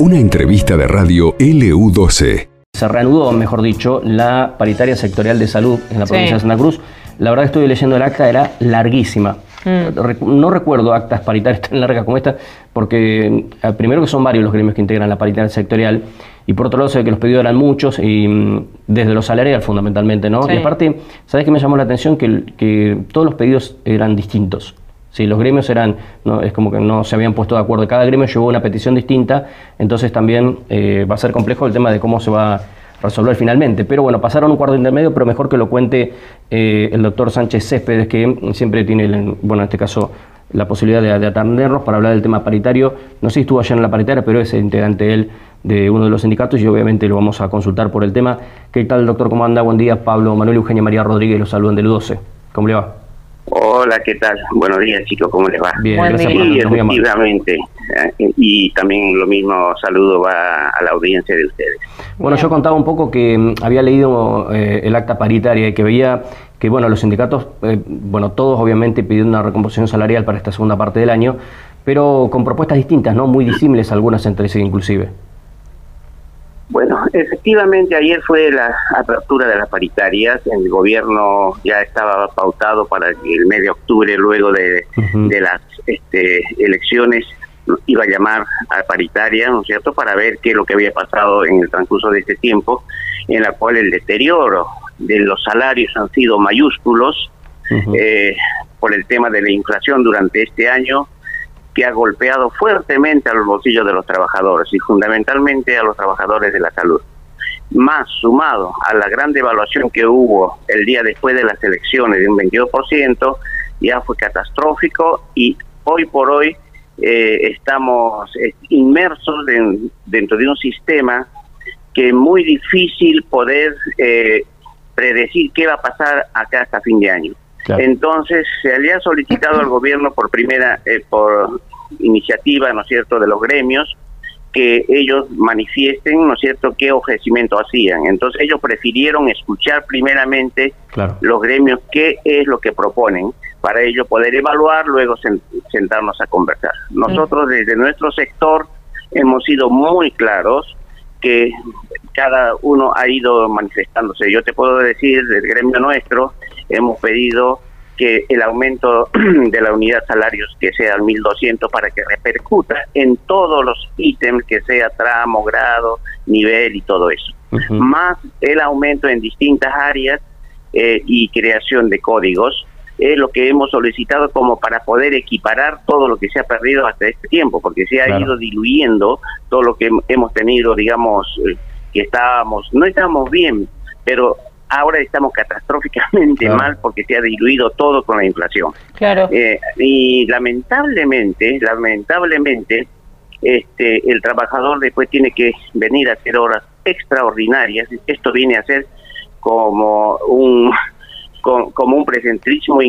Una entrevista de radio LU12. Se reanudó, mejor dicho, la paritaria sectorial de salud en la provincia de Santa Cruz. La verdad que estoy leyendo el acta, era larguísima. Mm. No recuerdo actas paritarias tan largas como esta, porque eh, primero que son varios los gremios que integran la paritaria sectorial, y por otro lado sé que los pedidos eran muchos, y mm, desde los salariales fundamentalmente, ¿no? Y aparte, ¿sabes qué me llamó la atención? Que, que todos los pedidos eran distintos. Sí, los gremios eran, no, es como que no se habían puesto de acuerdo. Cada gremio llevó una petición distinta, entonces también eh, va a ser complejo el tema de cómo se va a resolver finalmente. Pero bueno, pasaron un cuarto intermedio, pero mejor que lo cuente eh, el doctor Sánchez Céspedes, que siempre tiene, bueno, en este caso, la posibilidad de, atendernos para hablar del tema paritario. No sé si estuvo allá en la paritaria, pero es integrante él de uno de los sindicatos y obviamente lo vamos a consultar por el tema. ¿Qué tal, doctor? ¿Cómo anda? Buen día, Pablo Manuel Eugenia María Rodríguez, los saludan del 12. ¿Cómo le va? Hola, ¿qué tal? Buenos días, chicos, ¿cómo les va? Bien, gracias por efectivamente. Eh, y también lo mismo saludo va a la audiencia de ustedes. Bueno, yo contaba un poco que mm, había leído eh, el acta paritaria y que veía que, bueno, los sindicatos, eh, bueno, todos obviamente pidieron una recomposición salarial para esta segunda parte del año, pero con propuestas distintas, ¿no? Muy disímiles algunas entre sí inclusive. Bueno, efectivamente ayer fue la apertura de las paritarias, el gobierno ya estaba pautado para el mes de octubre, luego de, las este, elecciones, iba a llamar a paritaria, ¿no es cierto?, para ver qué es lo que había pasado en el transcurso de este tiempo, en la cual el deterioro de los salarios han sido mayúsculos eh, por el tema de la inflación durante este año, que ha golpeado fuertemente a los bolsillos de los trabajadores y fundamentalmente a los trabajadores de la salud. Más sumado a la gran devaluación que hubo el día después de las elecciones de un 22%, ya fue catastrófico y hoy por hoy eh, estamos eh, inmersos dentro de un sistema que es muy difícil poder eh, predecir qué va a pasar acá hasta fin de año. Entonces, se había solicitado al gobierno por primera, eh, por iniciativa, ¿no es cierto?, de los gremios, que ellos manifiesten, ¿no es cierto?, qué ofrecimiento hacían. Entonces, ellos prefirieron escuchar primeramente los gremios qué es lo que proponen, para ello poder evaluar, luego sentarnos a conversar. Nosotros, desde nuestro sector, hemos sido muy claros que cada uno ha ido manifestándose. Yo te puedo decir, del gremio nuestro, hemos pedido que el aumento de la unidad salarios que sea al 1.200 para que repercuta en todos los ítems, que sea tramo, grado, nivel y todo eso. Más el aumento en distintas áreas eh, y creación de códigos es lo que hemos solicitado como para poder equiparar todo lo que se ha perdido hasta este tiempo, porque se ha ido diluyendo todo lo que hemos tenido, digamos, eh, que estábamos, no estábamos bien, pero ahora estamos catastróficamente mal porque se ha diluido todo con la inflación. Claro. Eh, y lamentablemente, lamentablemente, este, el trabajador después tiene que venir a hacer horas extraordinarias. Esto viene a ser como un como un presentrismo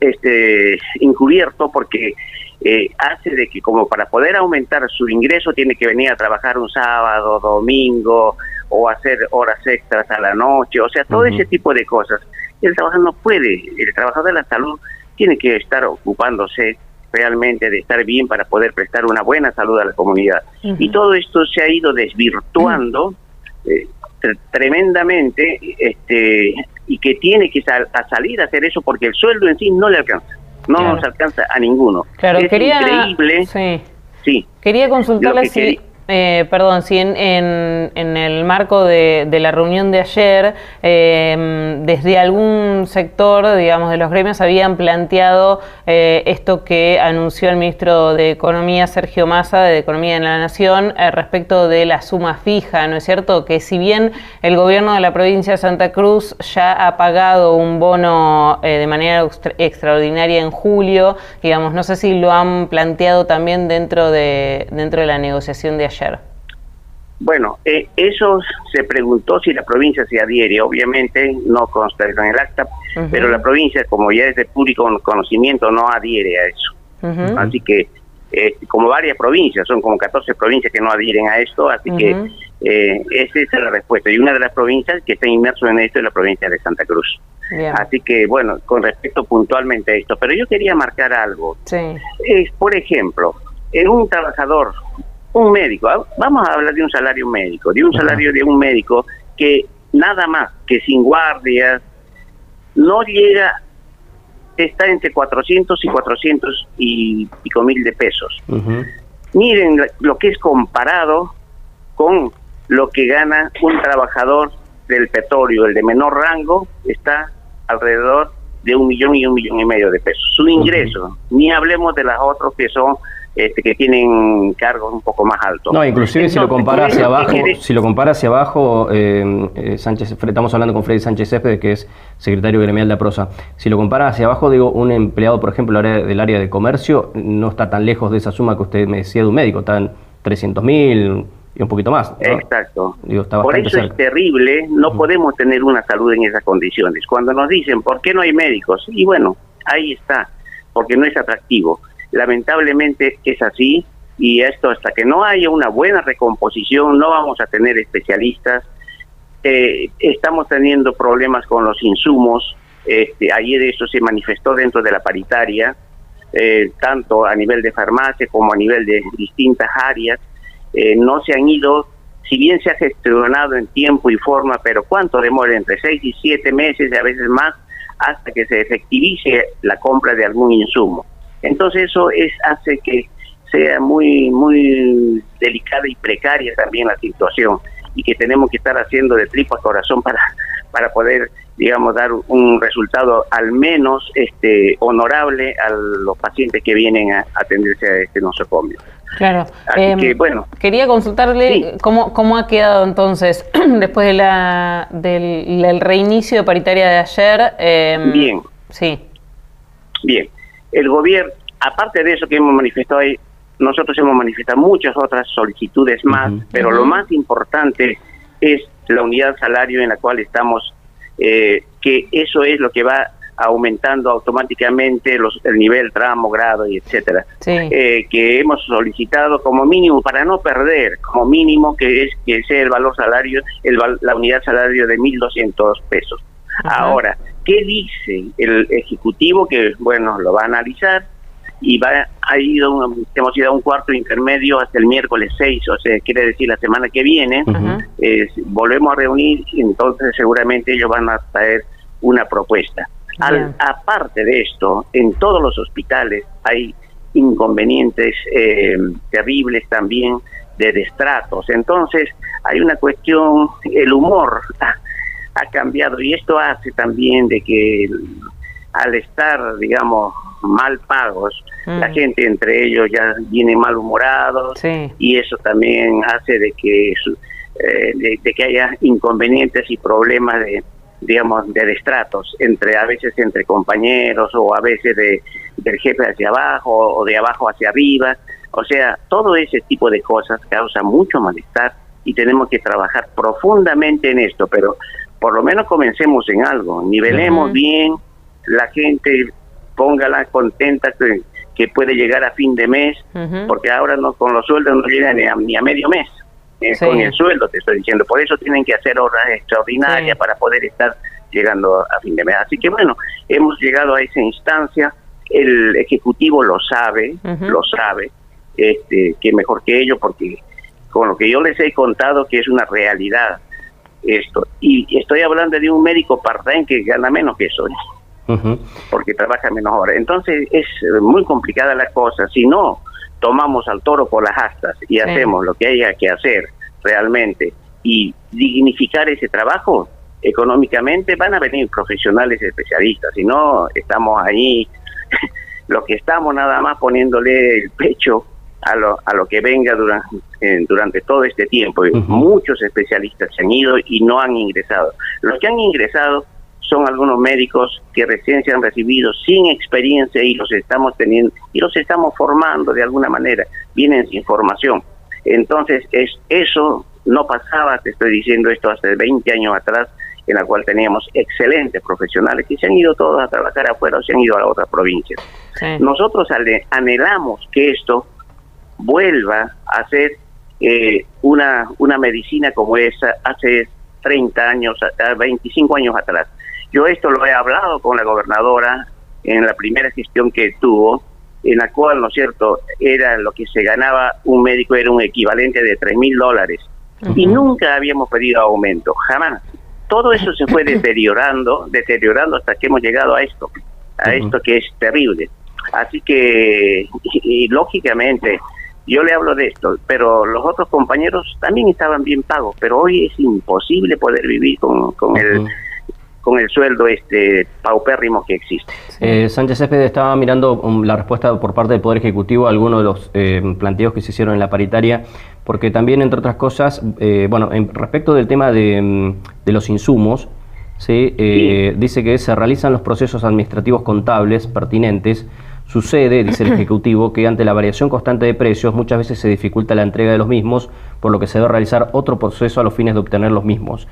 este, encubierto porque eh, hace de que como para poder aumentar su ingreso tiene que venir a trabajar un sábado, domingo, o hacer horas extras a la noche, o sea, todo ese tipo de cosas. El trabajador no puede, el trabajador de la salud tiene que estar ocupándose realmente de estar bien para poder prestar una buena salud a la comunidad. Y todo esto se ha ido desvirtuando eh, tremendamente este y que tiene que a salir a hacer eso porque el sueldo en sí no le alcanza, no nos alcanza a ninguno. Claro, es quería, increíble. Sí. sí. Quería consultarle si... Eh, perdón, si en, en, el marco de, la reunión de ayer, em, desde algún sector, digamos, de los gremios habían planteado eh, esto que anunció el ministro de Economía, Sergio Massa, de Economía de la Nación, eh, respecto de la suma fija, ¿no es cierto? Que si bien el gobierno de la provincia de Santa Cruz ya ha pagado un bono de manera extraordinaria en julio, digamos, no sé si lo han planteado también dentro de, dentro de la negociación de ayer. Bueno, eh, eso se preguntó si la provincia se adhiere, obviamente no consta en el acta, pero la provincia, como ya es de público conocimiento, no adhiere a eso. Así que, eh, como varias provincias, son como 14 provincias que no adhieren a esto, así que eh, esa es la respuesta. Y una de las provincias que está inmerso en esto es la provincia de Santa Cruz. Así que, bueno, con respecto puntualmente a esto, pero yo quería marcar algo. Sí. Es, por ejemplo, en un trabajador, un médico, ah, vamos a hablar de un salario médico, de un salario de un médico que nada más que sin guardias, no llega, está entre 400 y 400 y pico mil de pesos. Miren lo que es comparado con lo que gana un trabajador del petróleo, el de menor rango, está alrededor de un millón y un millón y medio de pesos. Su ingreso, ni hablemos de las otros que son este, que tienen cargos un poco más altos. No, inclusive si lo compara hacia abajo, si lo compara hacia abajo, eh, eh, Sánchez, estamos hablando con Freddy Sánchez Céspedes, que es secretario gremial de APROSA. Si lo compara hacia abajo, digo, un empleado, por ejemplo, del área de comercio, no está tan lejos de esa suma que usted me decía de un médico, están 300 mil y un poquito más. Exacto. Por eso es terrible, no podemos tener una salud en esas condiciones. Cuando nos dicen, ¿por qué no hay médicos? Y bueno, ahí está, porque no es atractivo Lamentablemente es así y esto hasta que no haya una buena recomposición no vamos a tener especialistas. Eh, estamos teniendo problemas con los insumos. Este, ayer eso se manifestó dentro de la paritaria, eh, tanto a nivel de farmacia como a nivel de distintas áreas. Eh, no se han ido, si bien se ha gestionado en tiempo y forma, pero ¿cuánto demora? Entre seis y siete meses y a veces más hasta que se efectivice la compra de algún insumo. Entonces eso es hace que sea muy muy delicada y precaria también la situación y que tenemos que estar haciendo de tripas corazón para para poder digamos dar un resultado al menos este honorable a los pacientes que vienen a atenderse a este nosocomio. Claro. Em, bueno. Quería consultarle cómo, cómo ha quedado entonces después de la, del, reinicio de paritaria de ayer. Em, Bien. Sí. Bien el gobierno, aparte de eso que hemos manifestado ahí, nosotros hemos manifestado muchas otras solicitudes más, pero lo más importante es la unidad salario en la cual estamos, eh, que eso es lo que va aumentando automáticamente los, el nivel, tramo, grado y etcétera, eh, que hemos solicitado como mínimo para no perder, como mínimo que es que sea el valor salario, el, la unidad salario de 1.200 pesos. Ahora, ¿Qué dice el Ejecutivo? Que, bueno, lo va a analizar y va ha ido hemos ido a un cuarto intermedio hasta el miércoles 6, o sea, quiere decir la semana que viene, volvemos a reunir y entonces seguramente ellos van a traer una propuesta. aparte de esto, en todos los hospitales hay inconvenientes eh, terribles también de destratos. Entonces, hay una cuestión, el humor ha cambiado. Y esto hace también de que al estar, digamos, mal pagos, la mm. gente entre ellos ya viene malhumorados y eso también hace de que eh, de, que haya inconvenientes y problemas de digamos de destratos entre a veces entre compañeros o a veces de del jefe hacia abajo o de abajo hacia arriba. O sea todo ese tipo de cosas causa mucho malestar y tenemos que trabajar profundamente en esto pero por lo menos comencemos en algo, nivelemos bien, la gente póngala contenta que, puede llegar a fin de mes, porque ahora no con los sueldos no llegan ni a, medio mes. Eh, con el sueldo te estoy diciendo, por eso tienen que hacer horas extraordinarias para poder estar llegando a fin de mes. Así que bueno, hemos llegado a esa instancia, el Ejecutivo lo sabe, lo sabe, este, que mejor que ellos, porque con lo que yo les he contado que es una realidad, esto. Y estoy hablando de un médico part-time que gana menos que eso, ¿eh? porque trabaja menos horas. Entonces es muy complicada la cosa. Si no tomamos al toro por las astas y hacemos lo que haya que hacer realmente y dignificar ese trabajo, económicamente van a venir profesionales especialistas. Si no, estamos ahí, lo que estamos nada más poniéndole el pecho a lo, a lo que venga durante, durante todo este tiempo. Muchos especialistas se han ido y no han ingresado. Los que han ingresado son algunos médicos que recién se han recibido sin experiencia y los estamos teniendo y los estamos formando de alguna manera, vienen sin formación. Entonces, es eso no pasaba, te estoy diciendo esto hace 20 años atrás, en la cual teníamos excelentes profesionales que se han ido todos a trabajar afuera o se han ido a otras provincias. Nosotros anhelamos que esto vuelva a ser eh, una, una medicina como esa hace 30 años, 25 años atrás. Yo esto lo he hablado con la gobernadora en la primera gestión que tuvo, en la cual, ¿no es cierto?, era lo que se ganaba un médico, era un equivalente de tres mil dólares. Y nunca habíamos pedido aumento, jamás. Todo eso se fue deteriorando, deteriorando hasta que hemos llegado a esto, a esto que es terrible. Así que, y, lógicamente, yo le hablo de esto, pero los otros compañeros también estaban bien pagos, pero hoy es imposible poder vivir con, con el con el sueldo este paupérrimo que existe. Eh, Sánchez Céspedes estaba mirando um, la respuesta por parte del Poder Ejecutivo a algunos de los eh, planteos que se hicieron en la paritaria, porque también, entre otras cosas, eh, bueno, en, respecto del tema de, mm, de los insumos, ¿sí? Eh, dice que se realizan los procesos administrativos contables pertinentes. Sucede, dice el Ejecutivo, que ante la variación constante de precios muchas veces se dificulta la entrega de los mismos, por lo que se debe realizar otro proceso a los fines de obtener los mismos.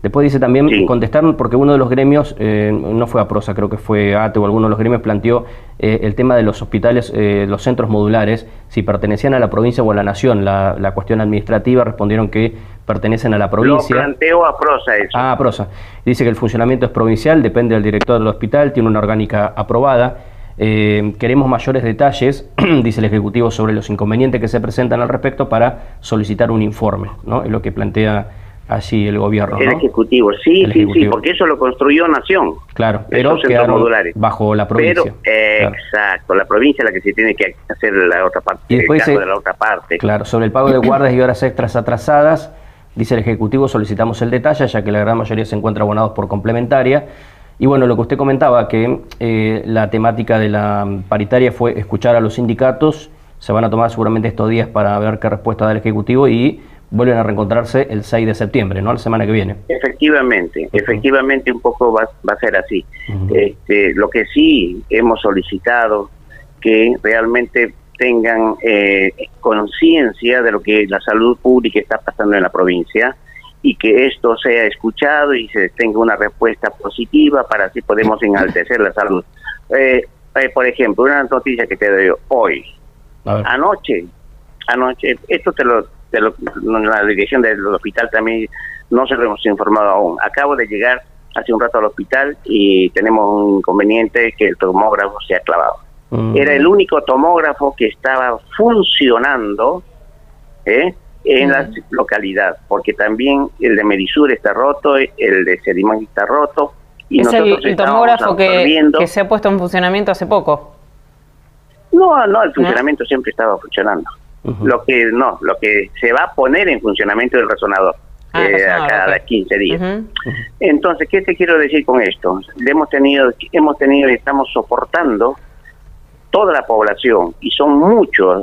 Después dice también, sí. contestaron, porque uno de los gremios, eh, no fue a Prosa, creo que fue ATE o alguno de los gremios, planteó eh, el tema de los hospitales, eh, los centros modulares, si pertenecían a la provincia o a la nación. La, la, cuestión administrativa respondieron que pertenecen a la provincia. Lo planteó a Prosa eso. Ah, a Prosa. Dice que el funcionamiento es provincial, depende del director del hospital, tiene una orgánica aprobada. Eh, queremos mayores detalles, dice el Ejecutivo, sobre los inconvenientes que se presentan al respecto para solicitar un informe, ¿no? Es lo que plantea allí el gobierno. El ¿no? Ejecutivo, sí, el sí, ejecutivo. sí, porque eso lo construyó Nación. Claro, pero quedaron modulares. bajo la provincia. Pero, eh, claro. exacto, la provincia es la que se tiene que hacer la otra parte, y después el caso dice, de la otra parte. Claro, sobre el pago de guardas y horas extras atrasadas, dice el Ejecutivo, solicitamos el detalle, ya que la gran mayoría se encuentra abonados por complementaria. Y bueno, lo que usted comentaba, que eh, la temática de la paritaria fue escuchar a los sindicatos, se van a tomar seguramente estos días para ver qué respuesta da el Ejecutivo y vuelven a reencontrarse el 6 de septiembre, ¿no? La semana que viene. Efectivamente, uh -huh. efectivamente un poco va, va a ser así. Uh -huh. este, lo que sí hemos solicitado que realmente tengan eh, conciencia de lo que la salud pública está pasando en la provincia y que esto sea escuchado y se tenga una respuesta positiva para así podemos enaltecer la salud. Eh, eh, por ejemplo, una noticia que te doy hoy. Anoche, anoche, esto te lo de lo, la dirección del hospital también no se lo hemos informado aún. Acabo de llegar hace un rato al hospital y tenemos un inconveniente que el tomógrafo se ha clavado. Mm. Era el único tomógrafo que estaba funcionando ¿eh? En la localidad, porque también el de Medisur está roto, el de Sedimán está roto. Y ¿Es el, el tomógrafo que, que, se ha puesto en funcionamiento hace poco? No, no, el funcionamiento ¿No? siempre estaba funcionando. Uh -huh. Lo que no, lo que se va a poner en funcionamiento del resonador. Ah, eh, a cada okay. 15 días. Uh -huh. Entonces, ¿qué te quiero decir con esto? Hemos tenido, hemos tenido y estamos soportando toda la población y son muchos.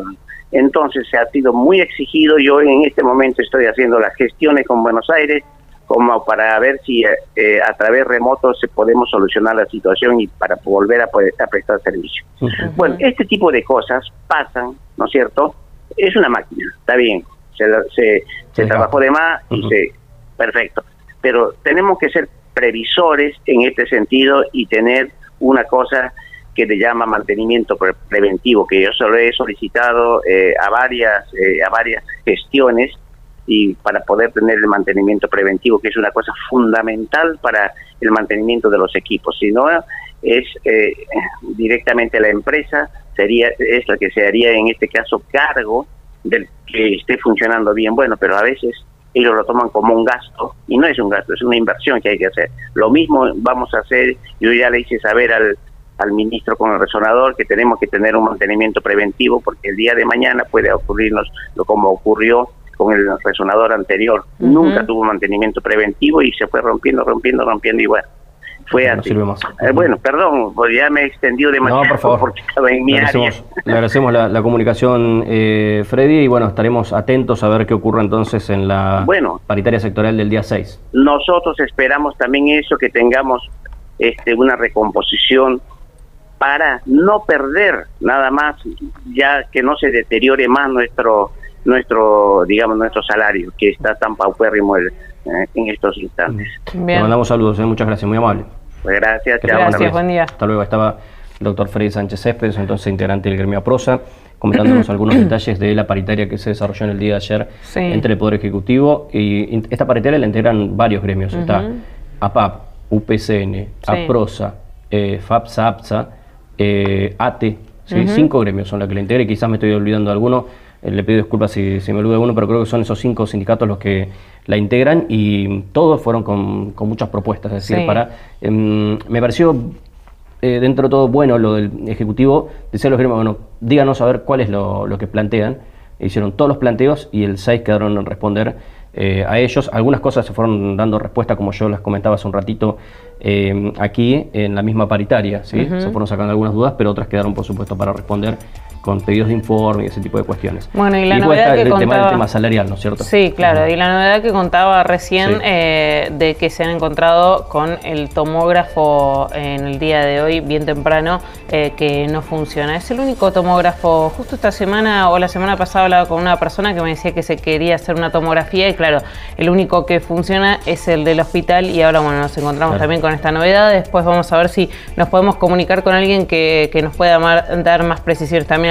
Entonces, se ha sido muy exigido. Yo en este momento estoy haciendo las gestiones con Buenos Aires como para ver si eh, a través remoto se podemos solucionar la situación y para volver a, poder, a prestar servicio. Uh -huh. Bueno, este tipo de cosas pasan, ¿no es cierto? es una máquina, está bien, se, se, se trabajó de más y uh -huh. se... Perfecto. Pero tenemos que ser previsores en este sentido y tener una cosa que le llama mantenimiento pre preventivo, que yo solo he solicitado eh, a varias eh, a varias gestiones y para poder tener el mantenimiento preventivo, que es una cosa fundamental para el mantenimiento de los equipos. Si no, es eh, directamente la empresa sería es la que se haría en este caso cargo del que esté funcionando bien bueno pero a veces ellos lo toman como un gasto y no es un gasto es una inversión que hay que hacer lo mismo vamos a hacer yo ya le hice saber al al ministro con el resonador que tenemos que tener un mantenimiento preventivo porque el día de mañana puede ocurrirnos lo como ocurrió con el resonador anterior uh -huh. nunca tuvo mantenimiento preventivo y se fue rompiendo rompiendo rompiendo y bueno fue no así. Eh, bueno, perdón, pues ya me he extendido demasiado no, por favor. porque estaba en mi le agradecemos, área. Le agradecemos la, la comunicación, eh, Freddy, y bueno, estaremos atentos a ver qué ocurre entonces en la bueno, paritaria sectorial del día 6. Nosotros esperamos también eso, que tengamos este, una recomposición para no perder nada más, ya que no se deteriore más nuestro nuestro digamos nuestro salario que está tan paupérrimo el, eh, en estos instantes. Bien. Le mandamos saludos, eh, muchas gracias, muy amable. Pues gracias, chao, gracias, buen día. Hasta luego, estaba el doctor Freddy Sánchez Céspedes, entonces integrante del gremio Prosa, comentándonos algunos detalles de la paritaria que se desarrolló en el día de ayer sí. entre el Poder Ejecutivo y esta paritaria la integran varios gremios, uh -huh. está APAP, UPCN, APROSA, eh, FAPSA, eh, ATE, cinco gremios son los que le integré, quizás me estoy olvidando de alguno, eh, le pido disculpas si, me olvido de uno, pero creo que son esos cinco sindicatos los que la integran y todos fueron con, muchas propuestas, es decir, para... Em, me pareció eh, dentro de todo bueno lo del Ejecutivo, decía los gremios, bueno, díganos a ver cuál es lo, lo que plantean, hicieron todos los planteos y el 6 quedaron en responder eh, a ellos. Algunas cosas se fueron dando respuesta, como yo las comentaba hace un ratito, eh, aquí en la misma paritaria. ¿sí? Se fueron sacando algunas dudas, pero otras quedaron, por supuesto, para responder con pedidos de informe y ese tipo de cuestiones. Bueno, y la novedad que el, contaba... tema, tema salarial, ¿no es cierto? Sí, claro, y la novedad que contaba recién eh, de que se han encontrado con el tomógrafo en el día de hoy, bien temprano, eh, que no funciona. Es el único tomógrafo, justo esta semana o la semana pasada hablaba con una persona que me decía que se quería hacer una tomografía y claro, el único que funciona es el del hospital y ahora bueno, nos encontramos también con esta novedad. Después vamos a ver si nos podemos comunicar con alguien que, que nos pueda dar más precisiones también